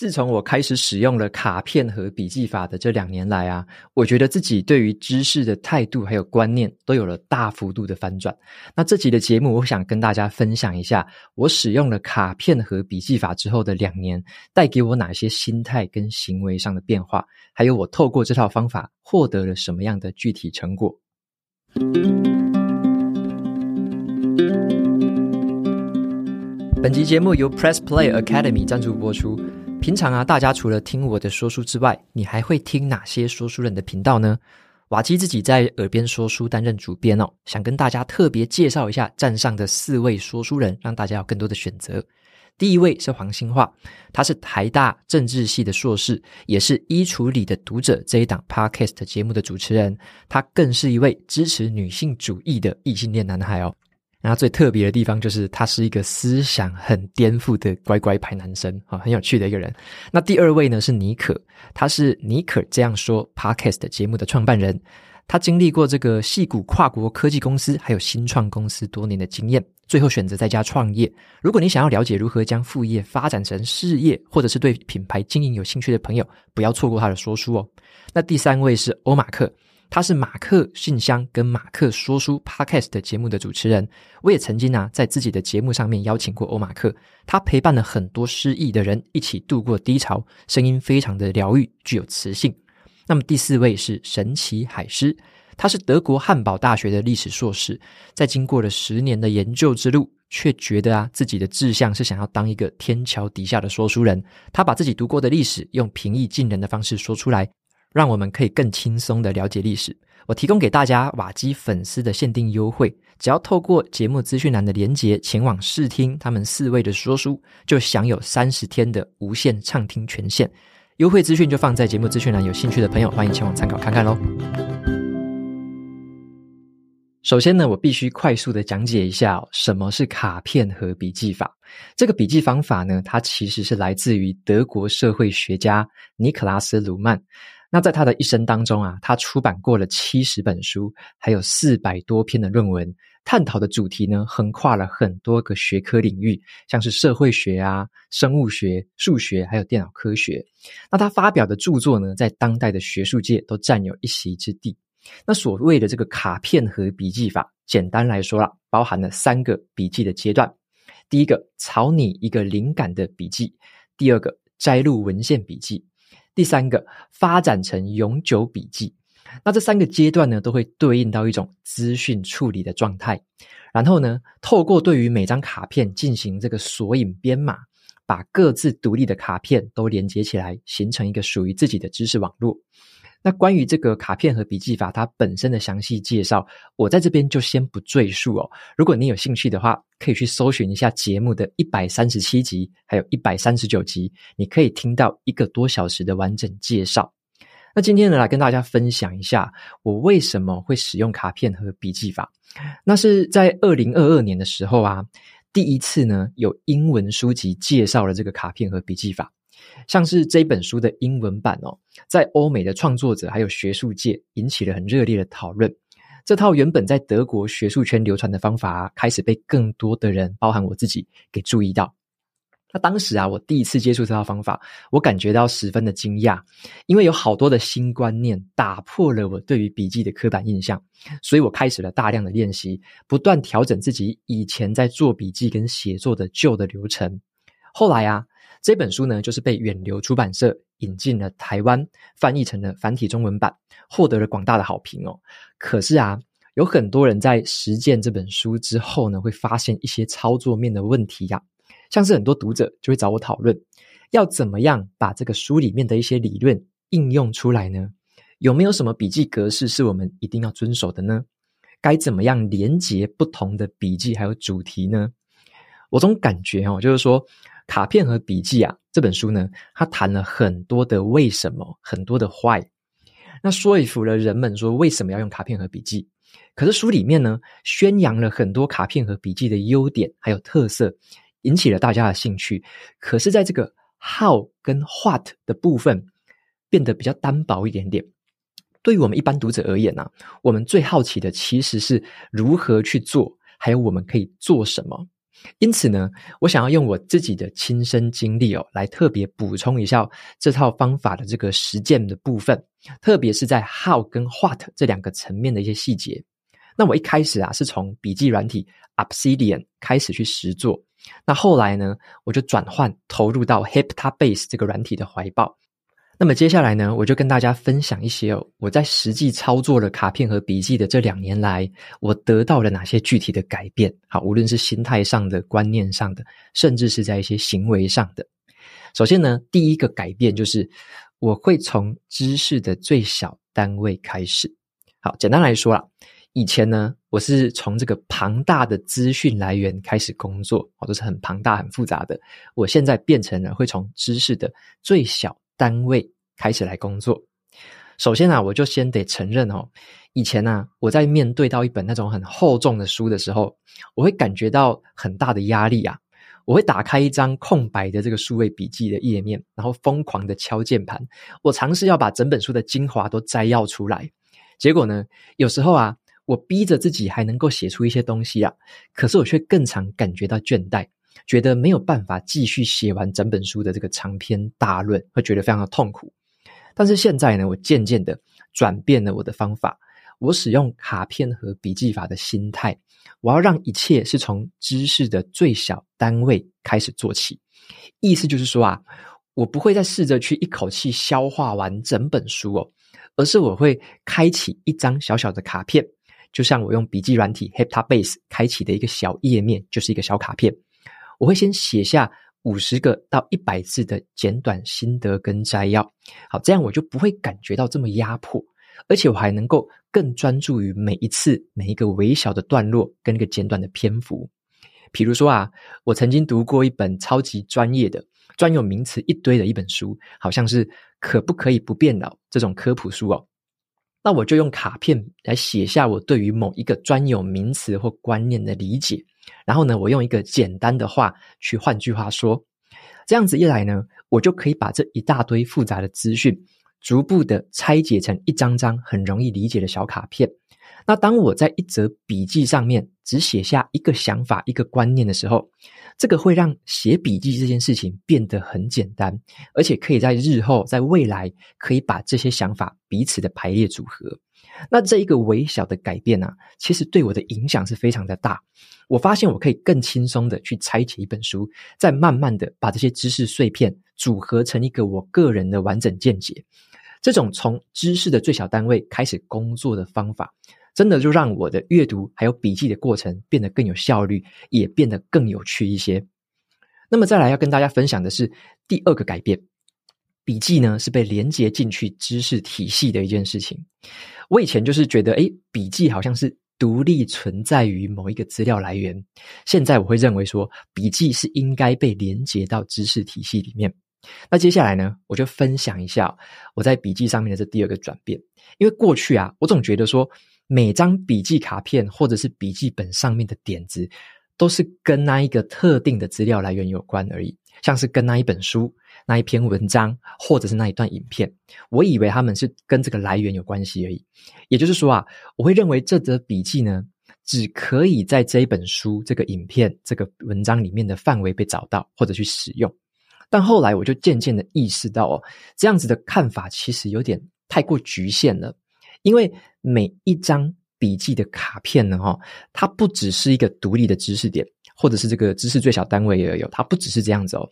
自从我开始使用了卡片和笔记法的这两年来啊，我觉得自己对于知识的态度还有观念都有了大幅度的翻转。那这集的节目，我想跟大家分享一下我使用了卡片和笔记法之后的两年，带给我哪些心态跟行为上的变化，还有我透过这套方法获得了什么样的具体成果。本集节目由 Press Play Academy 赞助播出。平常啊，大家除了听我的说书之外，你还会听哪些说书人的频道呢？瓦基自己在耳边说书担任主编哦，想跟大家特别介绍一下站上的四位说书人，让大家有更多的选择。第一位是黄兴化，他是台大政治系的硕士，也是衣橱里的读者这一档 Podcast 节目的主持人，他更是一位支持女性主义的异性恋男孩哦。然后最特别的地方就是他是一个思想很颠覆的乖乖牌男生啊，很有趣的一个人。那第二位呢是尼可，他是尼可这样说 Podcast 节目的创办人，他经历过这个矽谷跨国科技公司还有新创公司多年的经验，最后选择在家创业。如果你想要了解如何将副业发展成事业，或者是对品牌经营有兴趣的朋友，不要错过他的说书哦。那第三位是欧马克。他是马克信箱跟马克说书 Podcast 节目的主持人，我也曾经啊在自己的节目上面邀请过欧马克，他陪伴了很多失意的人一起度过低潮，声音非常的疗愈，具有磁性。那么第四位是神奇海狮，他是德国汉堡大学的历史硕士，在经过了十年的研究之路，却觉得啊自己的志向是想要当一个天桥底下的说书人，他把自己读过的历史用平易近人的方式说出来。让我们可以更轻松的了解历史。我提供给大家瓦基粉丝的限定优惠，只要透过节目资讯栏的连结前往试听他们四位的说书，就享有三十天的无限畅听权限。优惠资讯就放在节目资讯栏，有兴趣的朋友欢迎前往参考看看喽。首先呢，我必须快速的讲解一下什么是卡片和笔记法。这个笔记方法呢，它其实是来自于德国社会学家尼克拉斯·鲁曼。那在他的一生当中啊，他出版过了七十本书，还有四百多篇的论文，探讨的主题呢，横跨了很多个学科领域，像是社会学啊、生物学、数学，还有电脑科学。那他发表的著作呢，在当代的学术界都占有一席之地。那所谓的这个卡片和笔记法，简单来说啦，包含了三个笔记的阶段：第一个，草拟一个灵感的笔记；第二个，摘录文献笔记。第三个，发展成永久笔记。那这三个阶段呢，都会对应到一种资讯处理的状态。然后呢，透过对于每张卡片进行这个索引编码，把各自独立的卡片都连接起来，形成一个属于自己的知识网络。那关于这个卡片和笔记法，它本身的详细介绍，我在这边就先不赘述哦。如果你有兴趣的话，可以去搜寻一下节目的一百三十七集，还有一百三十九集，你可以听到一个多小时的完整介绍。那今天呢，来跟大家分享一下我为什么会使用卡片和笔记法。那是在二零二二年的时候啊，第一次呢，有英文书籍介绍了这个卡片和笔记法。像是这本书的英文版哦，在欧美的创作者还有学术界引起了很热烈的讨论。这套原本在德国学术圈流传的方法，开始被更多的人，包含我自己，给注意到。那当时啊，我第一次接触这套方法，我感觉到十分的惊讶，因为有好多的新观念打破了我对于笔记的刻板印象，所以我开始了大量的练习，不断调整自己以前在做笔记跟写作的旧的流程。后来啊。这本书呢，就是被远流出版社引进了台湾，翻译成了繁体中文版，获得了广大的好评哦。可是啊，有很多人在实践这本书之后呢，会发现一些操作面的问题呀、啊，像是很多读者就会找我讨论，要怎么样把这个书里面的一些理论应用出来呢？有没有什么笔记格式是我们一定要遵守的呢？该怎么样连接不同的笔记还有主题呢？我总感觉哦，就是说。卡片和笔记啊，这本书呢，它谈了很多的为什么，很多的 why，那说服了人们说为什么要用卡片和笔记。可是书里面呢，宣扬了很多卡片和笔记的优点还有特色，引起了大家的兴趣。可是，在这个 how 跟 what 的部分变得比较单薄一点点。对于我们一般读者而言呢、我们最好奇的其实是如何去做，还有我们可以做什么。因此呢，我想要用我自己的亲身经历哦，来特别补充一下这套方法的这个实践的部分，特别是在 how 跟 what 这两个层面的一些细节。那我一开始啊，是从笔记软体 Obsidian 开始去实做，那后来呢，我就转换投入到 Hyptabase 这个软体的怀抱。那么接下来呢，我就跟大家分享一些哦，我在实际操作了卡片和笔记的这两年来，我得到了哪些具体的改变。好，无论是心态上的、观念上的，甚至是在一些行为上的。首先呢，第一个改变就是我会从知识的最小单位开始。好，简单来说啦，以前呢，我是从这个庞大的资讯来源开始工作，哦，都是很庞大、很复杂的。我现在变成了会从知识的最小单位开始来工作。首先啊，我就先得承认哦，以前呢，我在面对到一本那种很厚重的书的时候，我会感觉到很大的压力啊。我会打开一张空白的这个数位笔记的页面，然后疯狂的敲键盘。我尝试要把整本书的精华都摘要出来，结果呢，有时候啊，我逼着自己还能够写出一些东西啊，可是我却更常感觉到倦怠。觉得没有办法继续写完整本书的这个长篇大论，会觉得非常的痛苦。但是现在呢，我渐渐的转变了我的方法，我使用卡片和笔记法的心态，我要让一切是从知识的最小单位开始做起。意思就是说啊，我不会再试着去一口气消化完整本书哦，而是我会开启一张小小的卡片，就像我用笔记软体 Hyptabase 开启的一个小页面，就是一个小卡片。我会先写下五十个到一百字的简短心得跟摘要，好，这样我就不会感觉到这么压迫，而且我还能够更专注于每一次每一个微小的段落跟一个简短的篇幅。比如说啊，我曾经读过一本超级专业的专有名词一堆的一本书，好像是可不可以不变老这种科普书哦。那我就用卡片来写下我对于某一个专有名词或观念的理解。然后呢，我用一个简单的话去换句话说，这样子一来呢，我就可以把这一大堆复杂的资讯，逐步的拆解成一张张很容易理解的小卡片。那当我在一则笔记上面只写下一个想法、一个观念的时候，这个会让写笔记这件事情变得很简单，而且可以在日后、在未来可以把这些想法彼此的排列组合。那这一个微小的改变啊，其实对我的影响是非常的大。我发现我可以更轻松的去拆解一本书，再慢慢的把这些知识碎片组合成一个我个人的完整见解。这种从知识的最小单位开始工作的方法，真的就让我的阅读还有笔记的过程变得更有效率，也变得更有趣一些。那么再来要跟大家分享的是第二个改变。笔记呢，是被连接进去知识体系的一件事情。我以前就是觉得，诶，笔记好像是独立存在于某一个资料来源。现在我会认为说，笔记是应该被连接到知识体系里面。那接下来呢，我就分享一下我在笔记上面的这第二个转变。因为过去啊，我总觉得说，每张笔记卡片或者是笔记本上面的点子，都是跟那一个特定的资料来源有关而已，像是跟那一本书。那一篇文章，或者是那一段影片，我以为他们是跟这个来源有关系而已。也就是说啊，我会认为这则笔记呢，只可以在这一本书、这个影片、这个文章里面的范围被找到或者去使用。但后来我就渐渐的意识到哦，这样子的看法其实有点太过局限了。因为每一张笔记的卡片呢，哈，它不只是一个独立的知识点，或者是这个知识最小单位也有，它不只是这样子哦。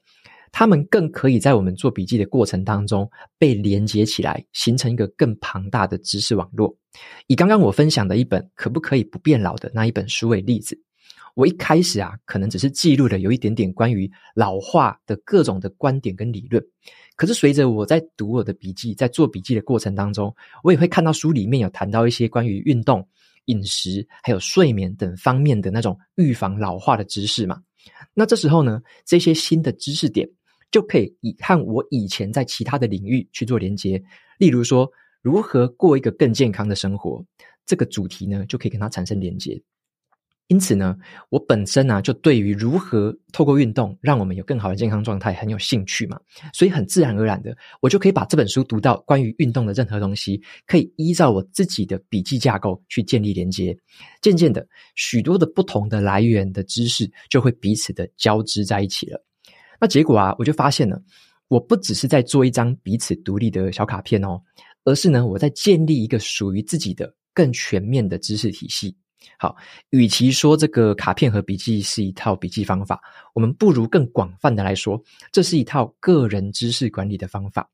他们更可以在我们做笔记的过程当中被连接起来，形成一个更庞大的知识网络。以刚刚我分享的一本可不可以不变老的那一本书为例子，我一开始啊，可能只是记录了有一点点关于老化的各种的观点跟理论。可是随着我在读我的笔记，在做笔记的过程当中，我也会看到书里面有谈到一些关于运动、饮食还有睡眠等方面的那种预防老化的知识嘛。那这时候呢，这些新的知识点。就可以以和我以前在其他的领域去做连接，例如说如何过一个更健康的生活，这个主题呢，就可以跟它产生连接。因此呢，我本身、啊、就对于如何透过运动让我们有更好的健康状态很有兴趣嘛，所以很自然而然的，我就可以把这本书读到关于运动的任何东西，可以依照我自己的笔记架构去建立连接。渐渐的，许多的不同的来源的知识就会彼此的交织在一起了。那结果啊，我就发现了，我不只是在做一张彼此独立的小卡片哦，而是呢，我在建立一个属于自己的更全面的知识体系。好，与其说这个卡片和笔记是一套笔记方法，我们不如更广泛的来说，这是一套个人知识管理的方法。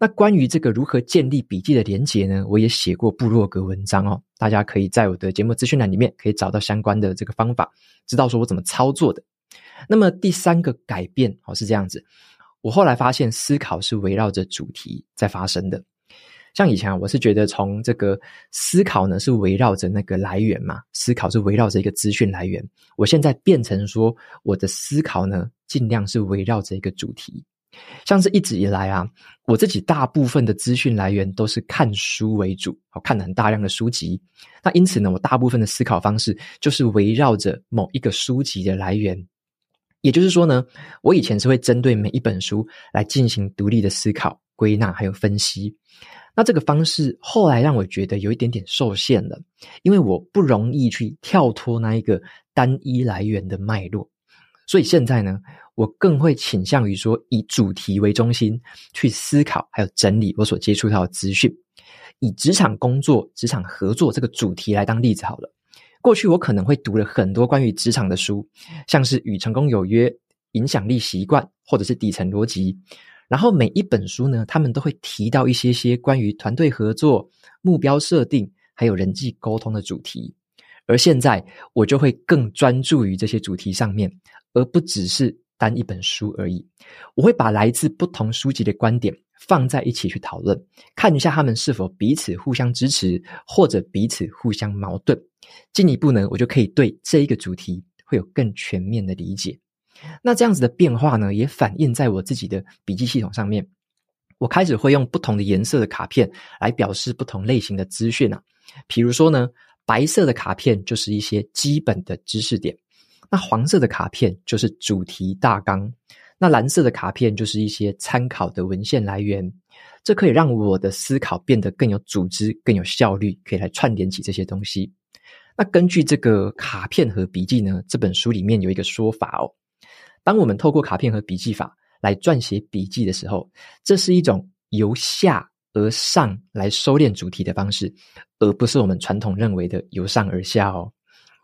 那关于这个如何建立笔记的连结呢？我也写过部落格文章哦，大家可以在我的节目资讯栏里面可以找到相关的这个方法，知道说我怎么操作的。那么第三个改变哦是这样子，我后来发现思考是围绕着主题在发生的。像以前，我是觉得从这个思考呢，是围绕着那个来源嘛，思考是围绕着一个资讯来源。我现在变成说，我的思考呢，尽量是围绕着一个主题。像是一直以来啊，我自己大部分的资讯来源都是看书为主，我看了很大量的书籍。那因此呢，我大部分的思考方式就是围绕着某一个书籍的来源。也就是说呢，我以前是会针对每一本书来进行独立的思考、归纳还有分析。那这个方式后来让我觉得有一点点受限了，因为我不容易去跳脱那一个单一来源的脉络，所以现在呢，我更会倾向于说以主题为中心去思考，还有整理我所接触到的资讯。以职场工作、职场合作这个主题来当例子好了，过去我可能会读了很多关于职场的书，像是《与成功有约》、影响力习惯，或者是底层逻辑。然后每一本书呢，他们都会提到一些些关于团队合作、目标设定，还有人际沟通的主题。而现在我就会更专注于这些主题上面，而不只是单一本书而已。我会把来自不同书籍的观点放在一起去讨论，看一下他们是否彼此互相支持，或者彼此互相矛盾。进一步呢，我就可以对这一个主题会有更全面的理解。那这样子的变化呢，也反映在我自己的笔记系统上面。我开始会用不同的颜色的卡片来表示不同类型的资讯啊。比如说呢，白色的卡片就是一些基本的知识点，那黄色的卡片就是主题大纲，那蓝色的卡片就是一些参考的文献来源。这可以让我的思考变得更有组织、更有效率，可以来串联起这些东西。那根据这个卡片和笔记呢，这本书里面有一个说法哦。当我们透过卡片和笔记法来撰写笔记的时候，这是一种由下而上来收敛主题的方式，而不是我们传统认为的由上而下哦。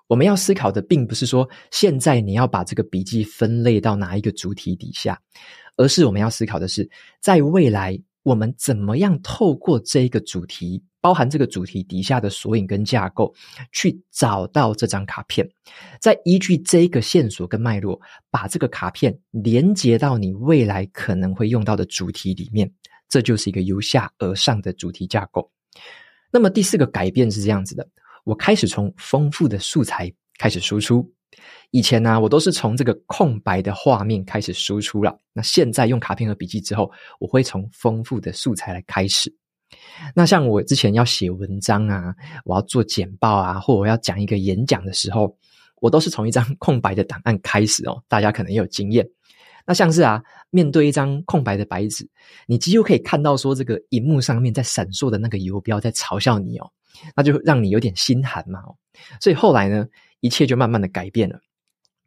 我们要思考的并不是说现在你要把这个笔记分类到哪一个主题底下，而是我们要思考的是，在未来我们怎么样透过这一个主题。包含这个主题底下的索引跟架构，去找到这张卡片，再依据这一个线索跟脉络，把这个卡片连接到你未来可能会用到的主题里面，这就是一个由下而上的主题架构。那么第四个改变是这样子的，我开始从丰富的素材开始输出。以前呢、我都是从这个空白的画面开始输出了。那现在用卡片和笔记之后，我会从丰富的素材来开始。那像我之前要写文章啊，我要做简报啊，或我要讲一个演讲的时候，我都是从一张 空白的档案开始哦。大家可能也有经验。那像是啊，面对一张空白的白纸，你几乎可以看到说这个荧幕上面在闪烁的那个游标在嘲笑你哦，那就让你有点心寒嘛。所以后来呢，一切就慢慢的改变了。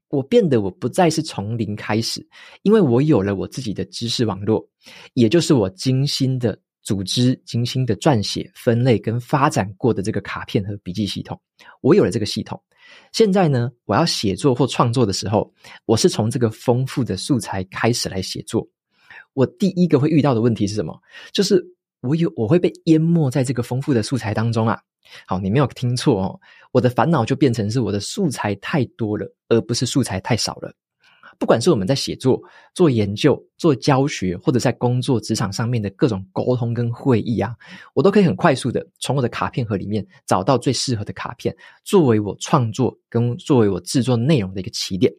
我变得我不再是从零开始，因为我有了我自己的知识网络，也就是我精心的。组织精心的撰写、分类跟发展过的这个卡片和笔记系统，我有了这个系统。现在呢，我要写作或创作的时候，我是从这个丰富的素材开始来写作。我第一个会遇到的问题是什么？就是我有我会被淹没在这个丰富的素材当中啊。好，你没有听错哦，我的烦恼就变成是我的素材太多了，而不是素材太少了。不管是我们在写作、做研究、做教学，或者在工作职场上面的各种沟通跟会议啊，我都可以很快速的从我的卡片盒里面找到最适合的卡片，作为我创作跟作为我制作内容的一个起点。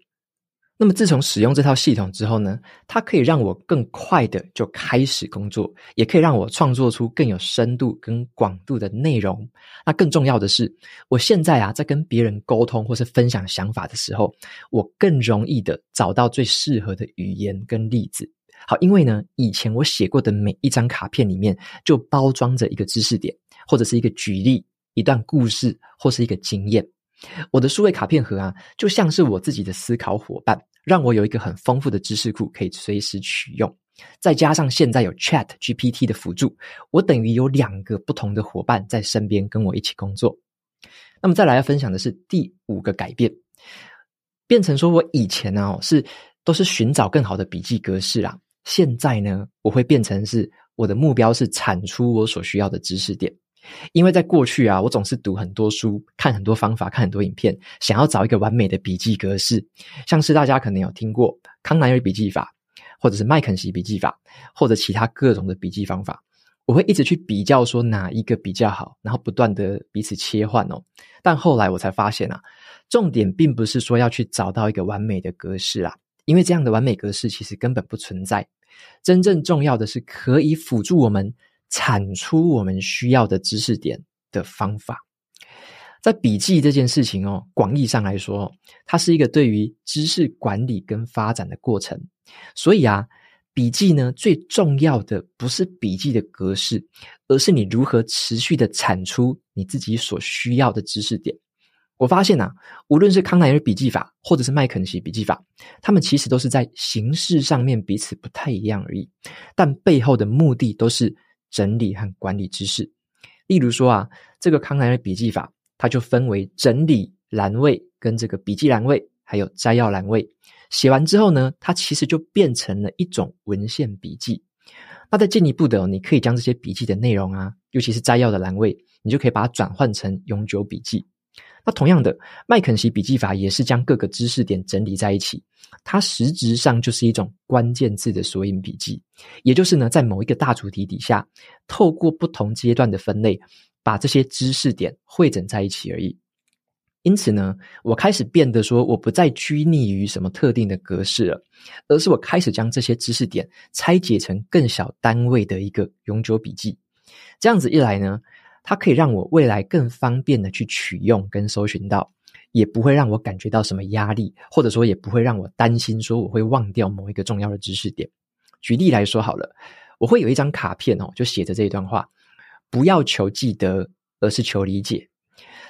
那么自从使用这套系统之后呢，它可以让我更快的就开始工作，也可以让我创作出更有深度跟广度的内容。那更重要的是，我现在啊，在跟别人沟通或是分享想法的时候，我更容易的找到最适合的语言跟例子。好，因为呢，以前我写过的每一张卡片里面就包装着一个知识点，或者是一个举例、一段故事，或是一个经验。我的数位卡片盒啊，就像是我自己的思考伙伴，让我有一个很丰富的知识库可以随时取用。再加上现在有 Chat GPT 的辅助，我等于有两个不同的伙伴在身边跟我一起工作。那么再来要分享的是第五个改变，变成说我以前呢、啊、是都是寻找更好的笔记格式啊，现在呢我会变成是我的目标是产出我所需要的知识点。因为在过去啊，我总是读很多书，看很多方法，看很多影片，想要找一个完美的笔记格式。像是大家可能有听过康奈尔笔记法，或者是麦肯锡笔记法，或者其他各种的笔记方法，我会一直去比较说哪一个比较好，然后不断的彼此切换哦。但后来我才发现啊，重点并不是说要去找到一个完美的格式啊，因为这样的完美格式其实根本不存在。真正重要的是可以辅助我们。产出我们需要的知识点的方法，在笔记这件事情哦，广义上来说，它是一个对于知识管理跟发展的过程。所以啊，笔记呢，最重要的不是笔记的格式，而是你如何持续的产出你自己所需要的知识点。我发现啊，无论是康奈尔笔记法，或者是麦肯锡笔记法，他们其实都是在形式上面彼此不太一样而已，但背后的目的都是。整理和管理知识，例如说啊，这个康奈尔笔记法，它就分为整理栏位跟这个笔记栏位，还有摘要栏位。写完之后呢，它其实就变成了一种文献笔记。那在进一步的，你可以将这些笔记的内容啊，尤其是摘要的栏位，你就可以把它转换成永久笔记。那同样的，麦肯锡笔记法也是将各个知识点整理在一起，它实质上就是一种关键字的索引笔记，也就是呢，在某一个大主题底下，透过不同阶段的分类，把这些知识点汇整在一起而已。因此呢，我开始变得说，我不再拘泥于什么特定的格式了，而是我开始将这些知识点拆解成更小单位的一个永久笔记。这样子一来呢，它可以让我未来更方便的去取用跟搜寻到，也不会让我感觉到什么压力，或者说也不会让我担心说我会忘掉某一个重要的知识点。举例来说好了，我会有一张卡片哦，就写着这一段话：不要求记得，而是求理解。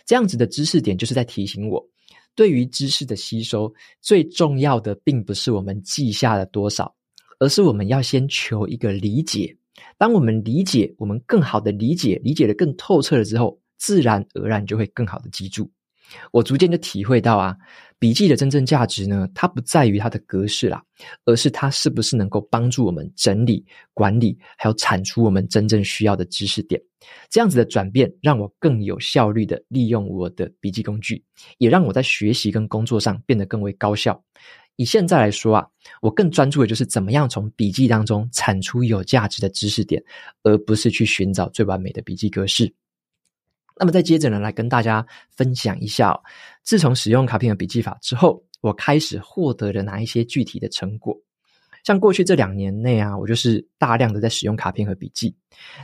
这样子的知识点就是在提醒我，对于知识的吸收，最重要的并不是我们记下了多少，而是我们要先求一个理解。当我们理解，我们更好的理解，理解得更透彻了之后，自然而然就会更好的记住。我逐渐就体会到啊，笔记的真正价值呢，它不在于它的格式啦，而是它是不是能够帮助我们整理、管理，还有产出我们真正需要的知识点。这样子的转变，让我更有效率的利用我的笔记工具，也让我在学习跟工作上变得更为高效。以现在来说啊，我更专注的就是怎么样从笔记当中产出有价值的知识点，而不是去寻找最完美的笔记格式。那么再接着呢，来跟大家分享一下，自从使用卡片和笔记法之后，我开始获得了哪一些具体的成果。像过去这两年内啊，我就是大量的在使用卡片和笔记。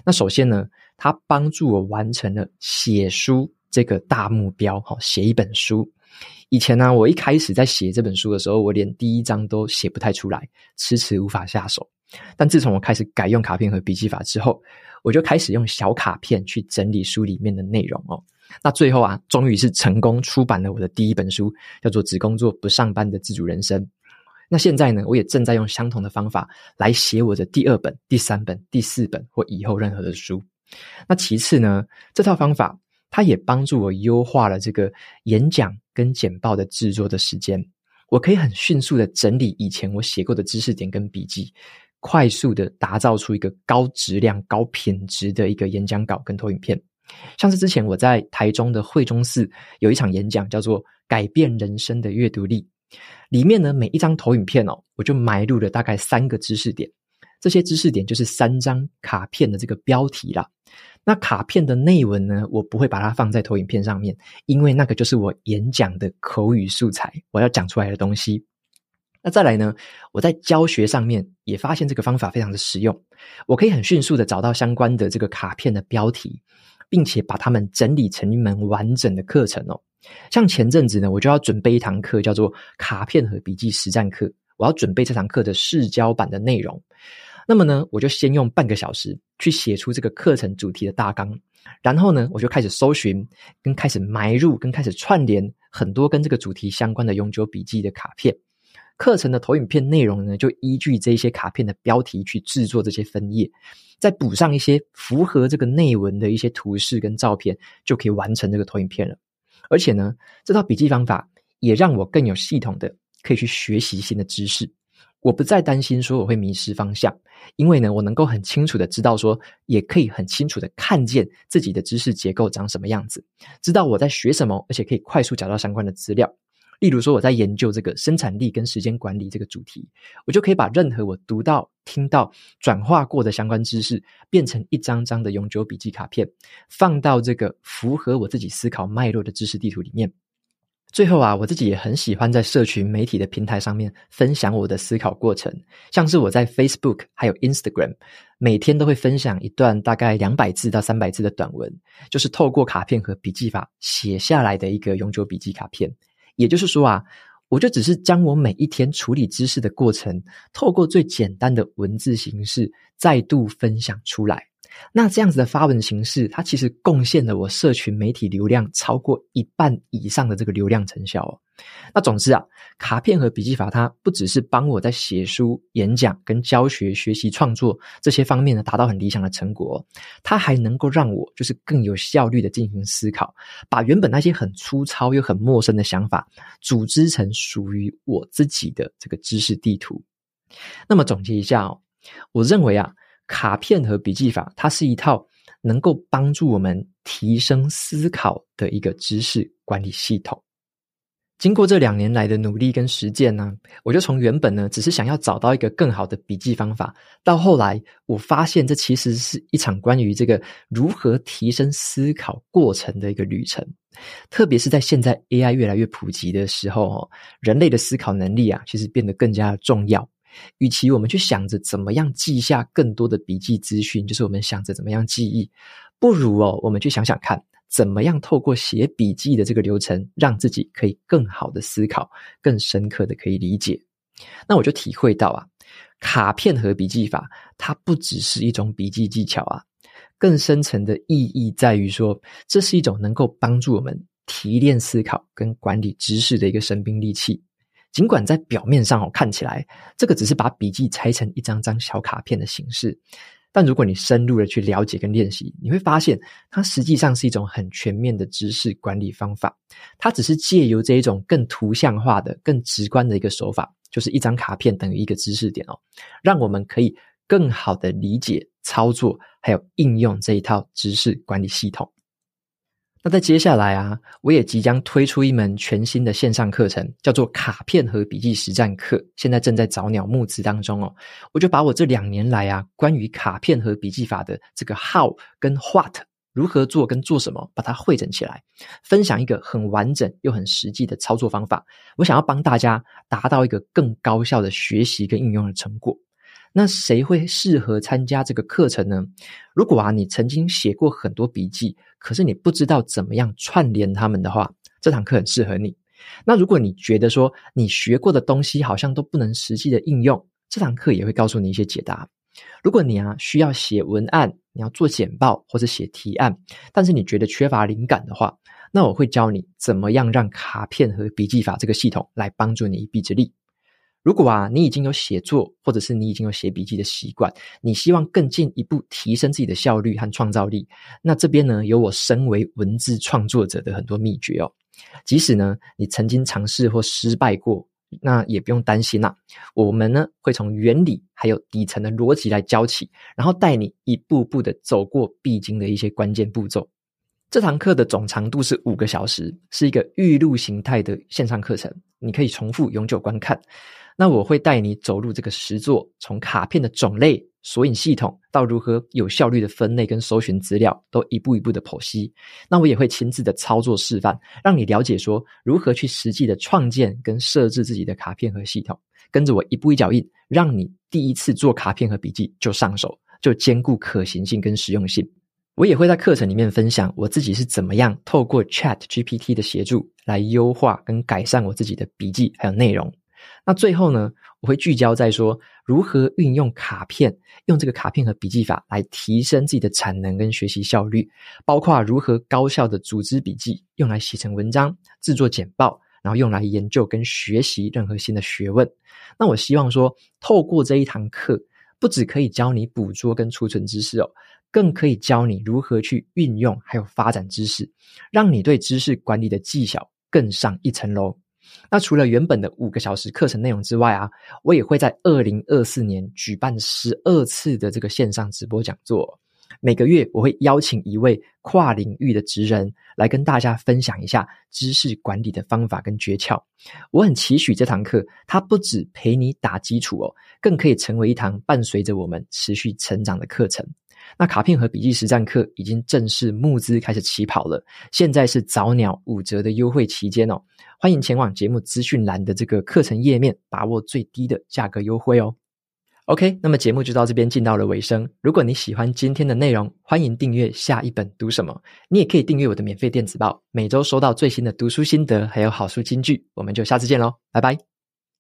那首先呢，它帮助我完成了写书这个大目标，好，写一本书。以前呢，我一开始在写这本书的时候，我连第一章都写不太出来，迟迟无法下手。但自从我开始改用卡片和笔记法之后，我就开始用小卡片去整理书里面的内容哦。那最后啊，终于是成功出版了我的第一本书，叫做《只工作不上班的自主人生》。那现在呢，我也正在用相同的方法来写我的第二本、第三本、第四本或以后任何的书。那其次呢，这套方法。它也帮助我优化了这个演讲跟简报的制作的时间，我可以很迅速的整理以前我写过的知识点跟笔记，快速的打造出一个高质量、高品质的一个演讲稿跟投影片。像是之前我在台中的惠中寺有一场演讲，叫做《改变人生的阅读力》，里面呢，每一张投影片哦，我就埋入了大概三个知识点，这些知识点就是三张卡片的这个标题啦。那卡片的内文呢，我不会把它放在投影片上面，因为那个就是我演讲的口语素材，我要讲出来的东西。那再来呢，我在教学上面也发现这个方法非常的实用，我可以很迅速的找到相关的这个卡片的标题，并且把它们整理成一门完整的课程哦。像前阵子呢，我就要准备一堂课，叫做卡片和笔记实战课，我要准备这堂课的试教版的内容。那么呢，我就先用半个小时去写出这个课程主题的大纲，然后呢，我就开始搜寻，跟开始埋入，跟开始串联很多跟这个主题相关的永久笔记的卡片。课程的投影片内容呢，就依据这些卡片的标题去制作这些分页，再补上一些符合这个内文的一些图示跟照片，就可以完成这个投影片了。而且呢，这套笔记方法也让我更有系统的可以去学习新的知识。我不再担心说我会迷失方向，因为呢，我能够很清楚的知道说，也可以很清楚的看见自己的知识结构长什么样子，知道我在学什么，而且可以快速找到相关的资料。例如说，我在研究这个生产力跟时间管理这个主题，我就可以把任何我读到、听到、转化过的相关知识，变成一张张的永久笔记卡片，放到这个符合我自己思考脉络的知识地图里面。最后啊，我自己也很喜欢在社群媒体的平台上面分享我的思考过程，像是我在 Facebook 还有 Instagram，每天都会分享一段大概两百字到三百字的短文，就是透过卡片和笔记法写下来的一个永久笔记卡片。也就是说啊，我就只是将我每一天处理知识的过程，透过最简单的文字形式再度分享出来。那这样子的发文形式，它其实贡献了我社群媒体流量超过一半以上的这个流量成效哦。那总之啊，卡片和笔记法，它不只是帮我在写书、演讲、跟教学、学习、创作这些方面呢达到很理想的成果，它还能够让我就是更有效率的进行思考，把原本那些很粗糙又很陌生的想法，组织成属于我自己的这个知识地图。那么总结一下哦，我认为啊。卡片和笔记法，它是一套能够帮助我们提升思考的一个知识管理系统。经过这两年来的努力跟实践呢，我就从原本呢只是想要找到一个更好的笔记方法，到后来我发现这其实是一场关于这个如何提升思考过程的一个旅程。特别是在现在 AI 越来越普及的时候哦，人类的思考能力啊，其实变得更加重要。与其我们去想着怎么样记下更多的笔记资讯，就是我们想着怎么样记忆，不如哦，我们去想想看，怎么样透过写笔记的这个流程，让自己可以更好的思考，更深刻的可以理解。那我就体会到啊，卡片和笔记法，它不只是一种笔记技巧啊，更深层的意义在于说，这是一种能够帮助我们提炼思考跟管理知识的一个神兵利器。尽管在表面上哦，看起来这个只是把笔记拆成一张张小卡片的形式，但如果你深入的去了解跟练习，你会发现它实际上是一种很全面的知识管理方法。它只是借由这一种更图像化的、更直观的一个手法，就是一张卡片等于一个知识点哦，让我们可以更好的理解、操作还有应用这一套知识管理系统。那在接下来啊，我也即将推出一门全新的线上课程，叫做卡片和笔记实战课，现在正在找鸟募资当中哦。我就把我这两年来啊，关于卡片和笔记法的这个 how 跟 what 如何做跟做什么，把它汇整起来，分享一个很完整又很实际的操作方法。我想要帮大家达到一个更高效的学习跟应用的成果。那谁会适合参加这个课程呢？如果啊，你曾经写过很多笔记，可是你不知道怎么样串联它们的话，这堂课很适合你。那如果你觉得说你学过的东西好像都不能实际的应用，这堂课也会告诉你一些解答。如果你啊需要写文案，你要做简报或者写提案，但是你觉得缺乏灵感的话，那我会教你怎么样让卡片和笔记法这个系统来帮助你一臂之力。如果啊，你已经有写作，或者是你已经有写笔记的习惯，你希望更进一步提升自己的效率和创造力，那这边呢，有我身为文字创作者的很多秘诀哦。即使呢，你曾经尝试或失败过，那也不用担心啦。我们呢，会从原理还有底层的逻辑来教起，然后带你一步步的走过必经的一些关键步骤。这堂课的总长度是五个小时，是一个预录形态的线上课程，你可以重复永久观看。那我会带你走入这个实作，从卡片的种类、索引系统到如何有效率的分类跟搜寻资料，都一步一步的剖析。那我也会亲自的操作示范，让你了解说如何去实际的创建跟设置自己的卡片和系统，跟着我一步一脚印，让你第一次做卡片和笔记就上手，就兼顾可行性跟实用性。我也会在课程里面分享我自己是怎么样透过 ChatGPT 的协助来优化跟改善我自己的笔记还有内容。那最后呢，我会聚焦在说如何运用卡片，用这个卡片和笔记法来提升自己的产能跟学习效率，包括如何高效的组织笔记，用来写成文章、制作简报，然后用来研究跟学习任何新的学问。那我希望说，透过这一堂课，不只可以教你捕捉跟储存知识哦。更可以教你如何去运用，还有发展知识，让你对知识管理的技巧更上一层楼。那除了原本的五个小时课程内容之外啊，我也会在二零二四年举办十二次的这个线上直播讲座。每个月我会邀请一位跨领域的职人来跟大家分享一下知识管理的方法跟诀窍。我很期许这堂课，它不只陪你打基础哦，更可以成为一堂伴随着我们持续成长的课程。那卡片和笔记实战课已经正式募资开始起跑了，现在是早鸟五折的优惠期间哦，欢迎前往节目资讯栏的这个课程页面，把握最低的价格优惠哦。OK，那么节目就到这边进到了尾声。如果你喜欢今天的内容，欢迎订阅下一本读什么，你也可以订阅我的免费电子报，每周收到最新的读书心得还有好书金句。我们就下次见喽，拜拜。